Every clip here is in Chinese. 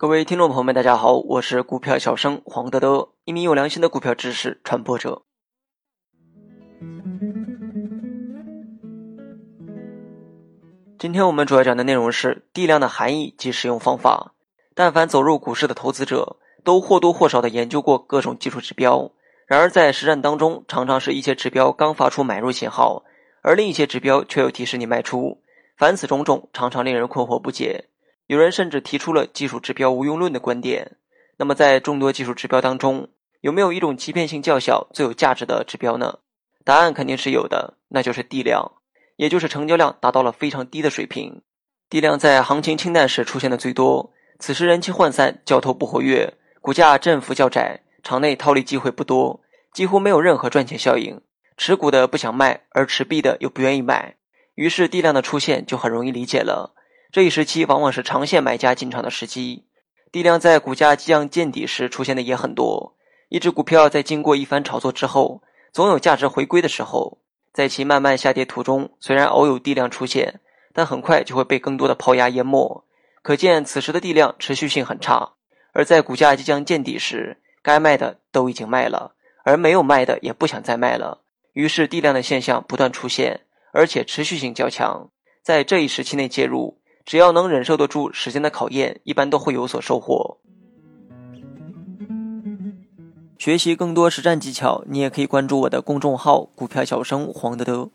各位听众朋友们，大家好，我是股票小生黄德德，一名有良心的股票知识传播者。今天我们主要讲的内容是地量的含义及使用方法。但凡走入股市的投资者，都或多或少的研究过各种技术指标。然而在实战当中，常常是一些指标刚发出买入信号，而另一些指标却又提示你卖出。凡此种种，常常令人困惑不解。有人甚至提出了技术指标无用论的观点。那么，在众多技术指标当中，有没有一种欺骗性较小、最有价值的指标呢？答案肯定是有的，那就是地量，也就是成交量达到了非常低的水平。地量在行情清淡时出现的最多，此时人气涣散，交投不活跃，股价振幅较窄，场内套利机会不多，几乎没有任何赚钱效应。持股的不想卖，而持币的又不愿意买，于是地量的出现就很容易理解了。这一时期往往是长线买家进场的时机，地量在股价即将见底时出现的也很多。一只股票在经过一番炒作之后，总有价值回归的时候。在其慢慢下跌途中，虽然偶有地量出现，但很快就会被更多的抛压淹没。可见此时的地量持续性很差。而在股价即将见底时，该卖的都已经卖了，而没有卖的也不想再卖了。于是地量的现象不断出现，而且持续性较强。在这一时期内介入。只要能忍受得住时间的考验，一般都会有所收获。学习更多实战技巧，你也可以关注我的公众号“股票小生黄德德”。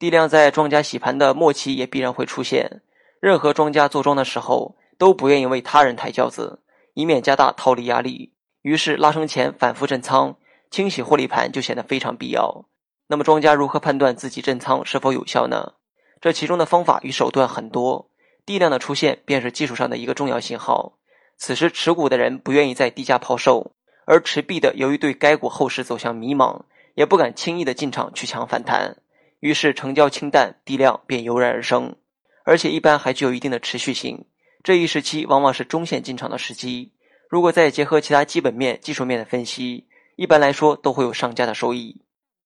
地量在庄家洗盘的末期也必然会出现。任何庄家做庄的时候，都不愿意为他人抬轿子，以免加大套利压力。于是拉升前反复震仓，清洗获利盘就显得非常必要。那么庄家如何判断自己震仓是否有效呢？这其中的方法与手段很多。地量的出现便是技术上的一个重要信号。此时持股的人不愿意在低价抛售，而持币的由于对该股后市走向迷茫，也不敢轻易的进场去抢反弹，于是成交清淡，地量便油然而生，而且一般还具有一定的持续性。这一时期往往是中线进场的时机。如果再结合其他基本面、技术面的分析，一般来说都会有上佳的收益。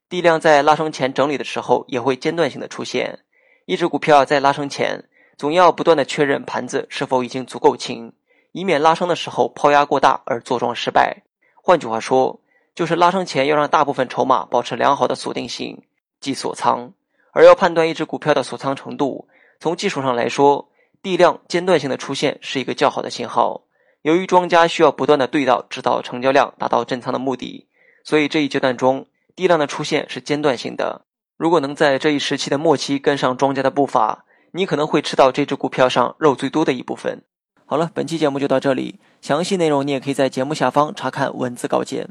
地量在拉升前整理的时候，也会间断性的出现。一只股票在拉升前。总要不断的确认盘子是否已经足够轻，以免拉升的时候抛压过大而做庄失败。换句话说，就是拉升前要让大部分筹码保持良好的锁定性，即锁仓。而要判断一只股票的锁仓程度，从技术上来说，地量间断性的出现是一个较好的信号。由于庄家需要不断的对到直到成交量，达到震仓的目的，所以这一阶段中地量的出现是间断性的。如果能在这一时期的末期跟上庄家的步伐。你可能会吃到这只股票上肉最多的一部分。好了，本期节目就到这里，详细内容你也可以在节目下方查看文字稿件。